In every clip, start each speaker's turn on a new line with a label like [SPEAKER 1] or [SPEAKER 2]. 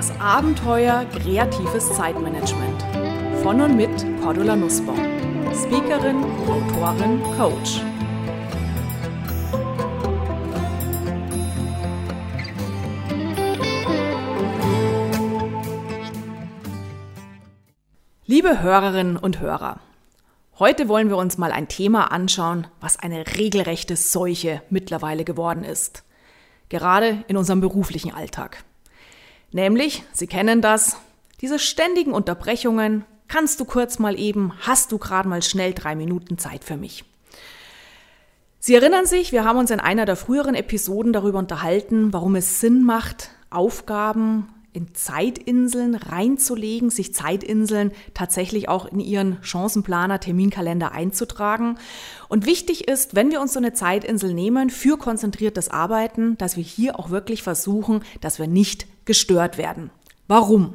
[SPEAKER 1] Das Abenteuer kreatives Zeitmanagement. Von und mit Cordula Nussbaum. Speakerin, Autorin, Coach. Liebe Hörerinnen und Hörer, heute wollen wir uns mal ein Thema anschauen, was eine regelrechte Seuche mittlerweile geworden ist. Gerade in unserem beruflichen Alltag. Nämlich, Sie kennen das, diese ständigen Unterbrechungen, kannst du kurz mal eben, hast du gerade mal schnell drei Minuten Zeit für mich. Sie erinnern sich, wir haben uns in einer der früheren Episoden darüber unterhalten, warum es Sinn macht, Aufgaben in Zeitinseln reinzulegen, sich Zeitinseln tatsächlich auch in ihren Chancenplaner, Terminkalender einzutragen. Und wichtig ist, wenn wir uns so eine Zeitinsel nehmen für konzentriertes Arbeiten, dass wir hier auch wirklich versuchen, dass wir nicht gestört werden. Warum?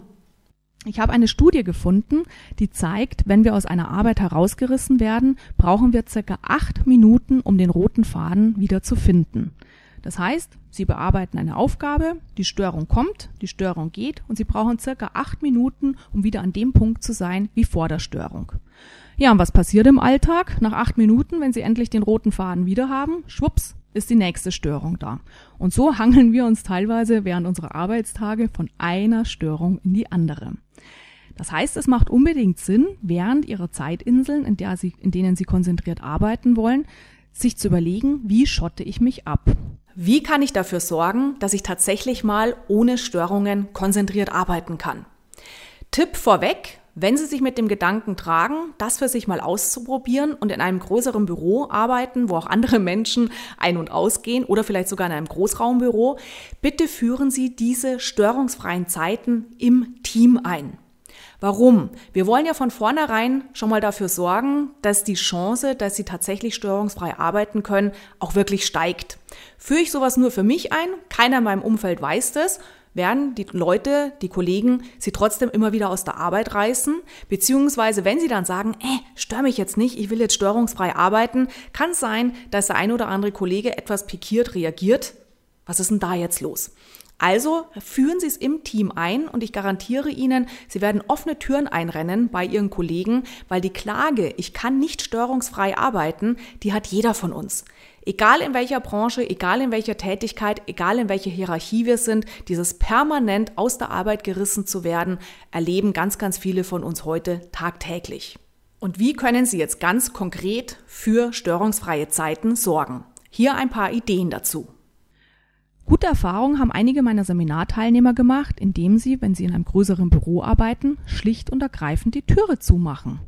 [SPEAKER 1] Ich habe eine Studie gefunden, die zeigt, wenn wir aus einer Arbeit herausgerissen werden, brauchen wir circa acht Minuten, um den roten Faden wieder zu finden. Das heißt, Sie bearbeiten eine Aufgabe, die Störung kommt, die Störung geht und Sie brauchen circa acht Minuten, um wieder an dem Punkt zu sein wie vor der Störung. Ja, und was passiert im Alltag? Nach acht Minuten, wenn Sie endlich den roten Faden wieder haben, schwupps, ist die nächste Störung da. Und so hangeln wir uns teilweise während unserer Arbeitstage von einer Störung in die andere. Das heißt, es macht unbedingt Sinn, während Ihrer Zeitinseln, in, der Sie, in denen Sie konzentriert arbeiten wollen, sich zu überlegen, wie schotte ich mich ab? Wie kann ich dafür sorgen, dass ich tatsächlich mal ohne Störungen konzentriert arbeiten kann? Tipp vorweg, wenn Sie sich mit dem Gedanken tragen, das für sich mal auszuprobieren und in einem größeren Büro arbeiten, wo auch andere Menschen ein- und ausgehen oder vielleicht sogar in einem Großraumbüro, bitte führen Sie diese störungsfreien Zeiten im Team ein. Warum? Wir wollen ja von vornherein schon mal dafür sorgen, dass die Chance, dass Sie tatsächlich störungsfrei arbeiten können, auch wirklich steigt. Führe ich sowas nur für mich ein, keiner in meinem Umfeld weiß das, werden die Leute, die Kollegen, sie trotzdem immer wieder aus der Arbeit reißen, beziehungsweise wenn sie dann sagen, äh, stör mich jetzt nicht, ich will jetzt störungsfrei arbeiten, kann es sein, dass der ein oder andere Kollege etwas pikiert reagiert. Was ist denn da jetzt los? Also führen Sie es im Team ein und ich garantiere Ihnen, Sie werden offene Türen einrennen bei Ihren Kollegen, weil die Klage, ich kann nicht störungsfrei arbeiten, die hat jeder von uns. Egal in welcher Branche, egal in welcher Tätigkeit, egal in welcher Hierarchie wir sind, dieses permanent aus der Arbeit gerissen zu werden, erleben ganz, ganz viele von uns heute tagtäglich. Und wie können Sie jetzt ganz konkret für störungsfreie Zeiten sorgen? Hier ein paar Ideen dazu. Gute Erfahrungen haben einige meiner Seminarteilnehmer gemacht, indem sie, wenn sie in einem größeren Büro arbeiten, schlicht und ergreifend die Türe zumachen.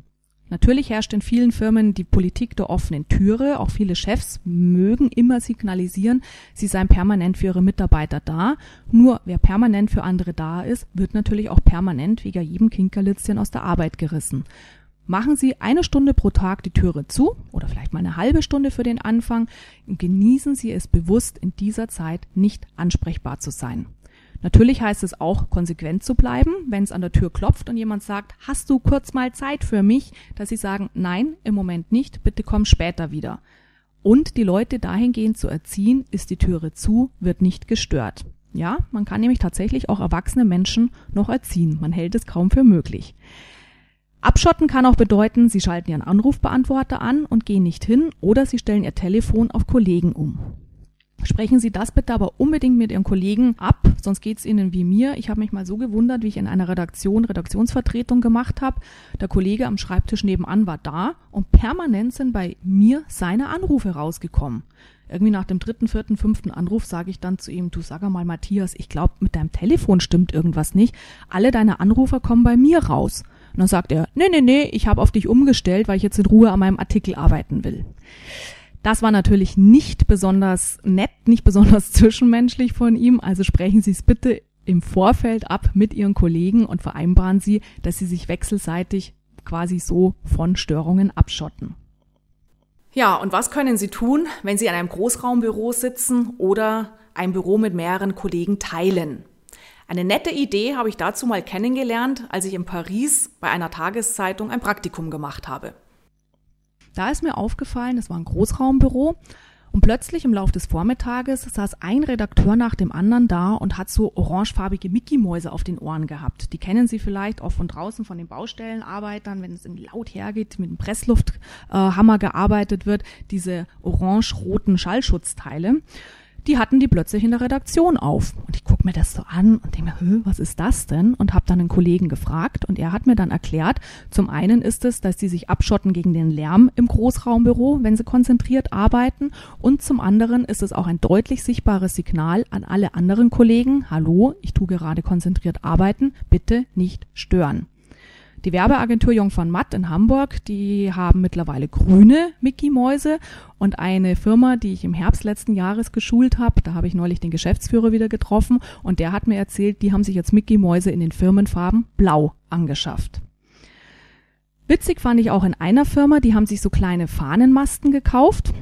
[SPEAKER 1] Natürlich herrscht in vielen Firmen die Politik der offenen Türe. Auch viele Chefs mögen immer signalisieren, sie seien permanent für ihre Mitarbeiter da. Nur wer permanent für andere da ist, wird natürlich auch permanent wegen jedem Kinkerlitzchen aus der Arbeit gerissen. Machen Sie eine Stunde pro Tag die Türe zu oder vielleicht mal eine halbe Stunde für den Anfang und genießen Sie es bewusst, in dieser Zeit nicht ansprechbar zu sein. Natürlich heißt es auch, konsequent zu bleiben, wenn es an der Tür klopft und jemand sagt, hast du kurz mal Zeit für mich, dass Sie sagen, nein, im Moment nicht, bitte komm später wieder. Und die Leute dahingehend zu erziehen, ist die Türe zu, wird nicht gestört. Ja, man kann nämlich tatsächlich auch erwachsene Menschen noch erziehen. Man hält es kaum für möglich. Abschotten kann auch bedeuten, Sie schalten Ihren Anrufbeantworter an und gehen nicht hin oder Sie stellen Ihr Telefon auf Kollegen um. Sprechen Sie das bitte aber unbedingt mit Ihren Kollegen ab, sonst geht es Ihnen wie mir. Ich habe mich mal so gewundert, wie ich in einer Redaktion Redaktionsvertretung gemacht habe. Der Kollege am Schreibtisch nebenan war da und permanent sind bei mir seine Anrufe rausgekommen. Irgendwie nach dem dritten, vierten, fünften Anruf sage ich dann zu ihm, du sag mal Matthias, ich glaube, mit deinem Telefon stimmt irgendwas nicht. Alle deine Anrufer kommen bei mir raus. Und dann sagt er, nee, nee, nee, ich habe auf dich umgestellt, weil ich jetzt in Ruhe an meinem Artikel arbeiten will. Das war natürlich nicht besonders nett, nicht besonders zwischenmenschlich von ihm. Also sprechen Sie es bitte im Vorfeld ab mit Ihren Kollegen und vereinbaren Sie, dass Sie sich wechselseitig quasi so von Störungen abschotten. Ja, und was können Sie tun, wenn Sie in einem Großraumbüro sitzen oder ein Büro mit mehreren Kollegen teilen? Eine nette Idee habe ich dazu mal kennengelernt, als ich in Paris bei einer Tageszeitung ein Praktikum gemacht habe. Da ist mir aufgefallen, es war ein Großraumbüro und plötzlich im Laufe des Vormittages saß ein Redakteur nach dem anderen da und hat so orangefarbige Mickey-Mäuse auf den Ohren gehabt. Die kennen Sie vielleicht auch von draußen von den Baustellenarbeitern, wenn es in laut hergeht, mit dem Presslufthammer äh, gearbeitet wird, diese orange-roten Schallschutzteile die hatten die plötzlich in der Redaktion auf. Und ich gucke mir das so an und denke mir, was ist das denn? Und habe dann einen Kollegen gefragt und er hat mir dann erklärt, zum einen ist es, dass die sich abschotten gegen den Lärm im Großraumbüro, wenn sie konzentriert arbeiten. Und zum anderen ist es auch ein deutlich sichtbares Signal an alle anderen Kollegen, hallo, ich tue gerade konzentriert arbeiten, bitte nicht stören. Die Werbeagentur Jung von Matt in Hamburg, die haben mittlerweile grüne Mickey-Mäuse und eine Firma, die ich im Herbst letzten Jahres geschult habe, da habe ich neulich den Geschäftsführer wieder getroffen und der hat mir erzählt, die haben sich jetzt Mickey-Mäuse in den Firmenfarben blau angeschafft. Witzig fand ich auch in einer Firma, die haben sich so kleine Fahnenmasten gekauft,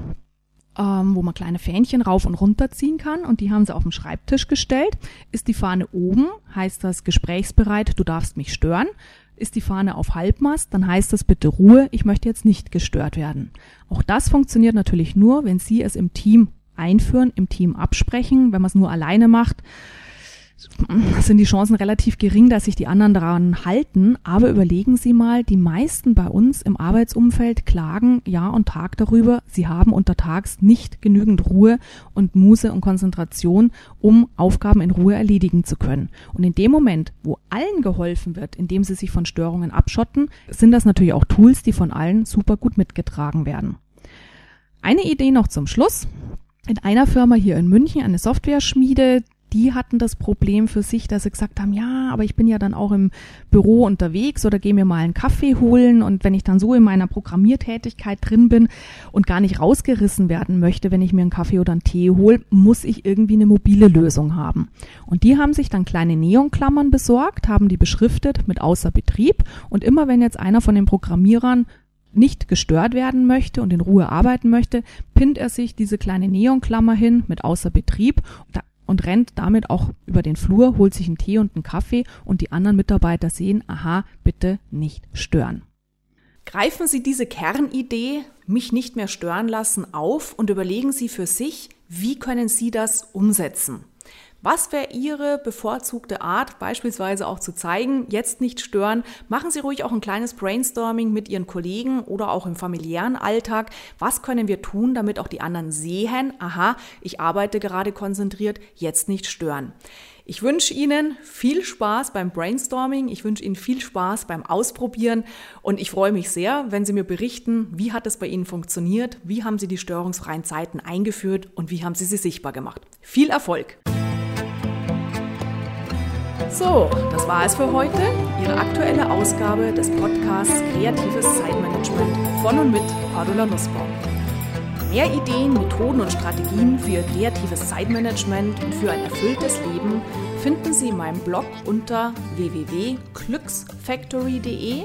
[SPEAKER 1] ähm, wo man kleine Fähnchen rauf und runter ziehen kann und die haben sie auf dem Schreibtisch gestellt. Ist die Fahne oben, heißt das gesprächsbereit, du darfst mich stören ist die Fahne auf Halbmast, dann heißt das bitte Ruhe, ich möchte jetzt nicht gestört werden. Auch das funktioniert natürlich nur, wenn Sie es im Team einführen, im Team absprechen. Wenn man es nur alleine macht, sind die Chancen relativ gering, dass sich die anderen daran halten. Aber überlegen Sie mal, die meisten bei uns im Arbeitsumfeld klagen Jahr und Tag darüber, sie haben untertags nicht genügend Ruhe und Muße und Konzentration, um Aufgaben in Ruhe erledigen zu können. Und in dem Moment, wo allen geholfen wird, indem sie sich von Störungen abschotten, sind das natürlich auch Tools, die von allen super gut mitgetragen werden. Eine Idee noch zum Schluss. In einer Firma hier in München, eine Software-Schmiede, die hatten das Problem für sich, dass sie gesagt haben, ja, aber ich bin ja dann auch im Büro unterwegs oder gehe mir mal einen Kaffee holen und wenn ich dann so in meiner Programmiertätigkeit drin bin und gar nicht rausgerissen werden möchte, wenn ich mir einen Kaffee oder einen Tee hole, muss ich irgendwie eine mobile Lösung haben. Und die haben sich dann kleine Neonklammern besorgt, haben die beschriftet mit außer Betrieb und immer wenn jetzt einer von den Programmierern nicht gestört werden möchte und in Ruhe arbeiten möchte, pinnt er sich diese kleine Neonklammer hin mit außer Betrieb. Da und rennt damit auch über den Flur, holt sich einen Tee und einen Kaffee und die anderen Mitarbeiter sehen, aha, bitte nicht stören. Greifen Sie diese Kernidee, mich nicht mehr stören lassen, auf und überlegen Sie für sich, wie können Sie das umsetzen. Was wäre Ihre bevorzugte Art, beispielsweise auch zu zeigen, jetzt nicht stören? Machen Sie ruhig auch ein kleines Brainstorming mit Ihren Kollegen oder auch im familiären Alltag. Was können wir tun, damit auch die anderen sehen, aha, ich arbeite gerade konzentriert, jetzt nicht stören? Ich wünsche Ihnen viel Spaß beim Brainstorming. Ich wünsche Ihnen viel Spaß beim Ausprobieren. Und ich freue mich sehr, wenn Sie mir berichten, wie hat es bei Ihnen funktioniert? Wie haben Sie die störungsfreien Zeiten eingeführt? Und wie haben Sie sie sichtbar gemacht? Viel Erfolg! So, das war es für heute. Ihre aktuelle Ausgabe des Podcasts Kreatives Zeitmanagement von und mit Cordula Nussbaum. Mehr Ideen, Methoden und Strategien für kreatives Zeitmanagement und für ein erfülltes Leben finden Sie in meinem Blog unter www.glücksfactory.de,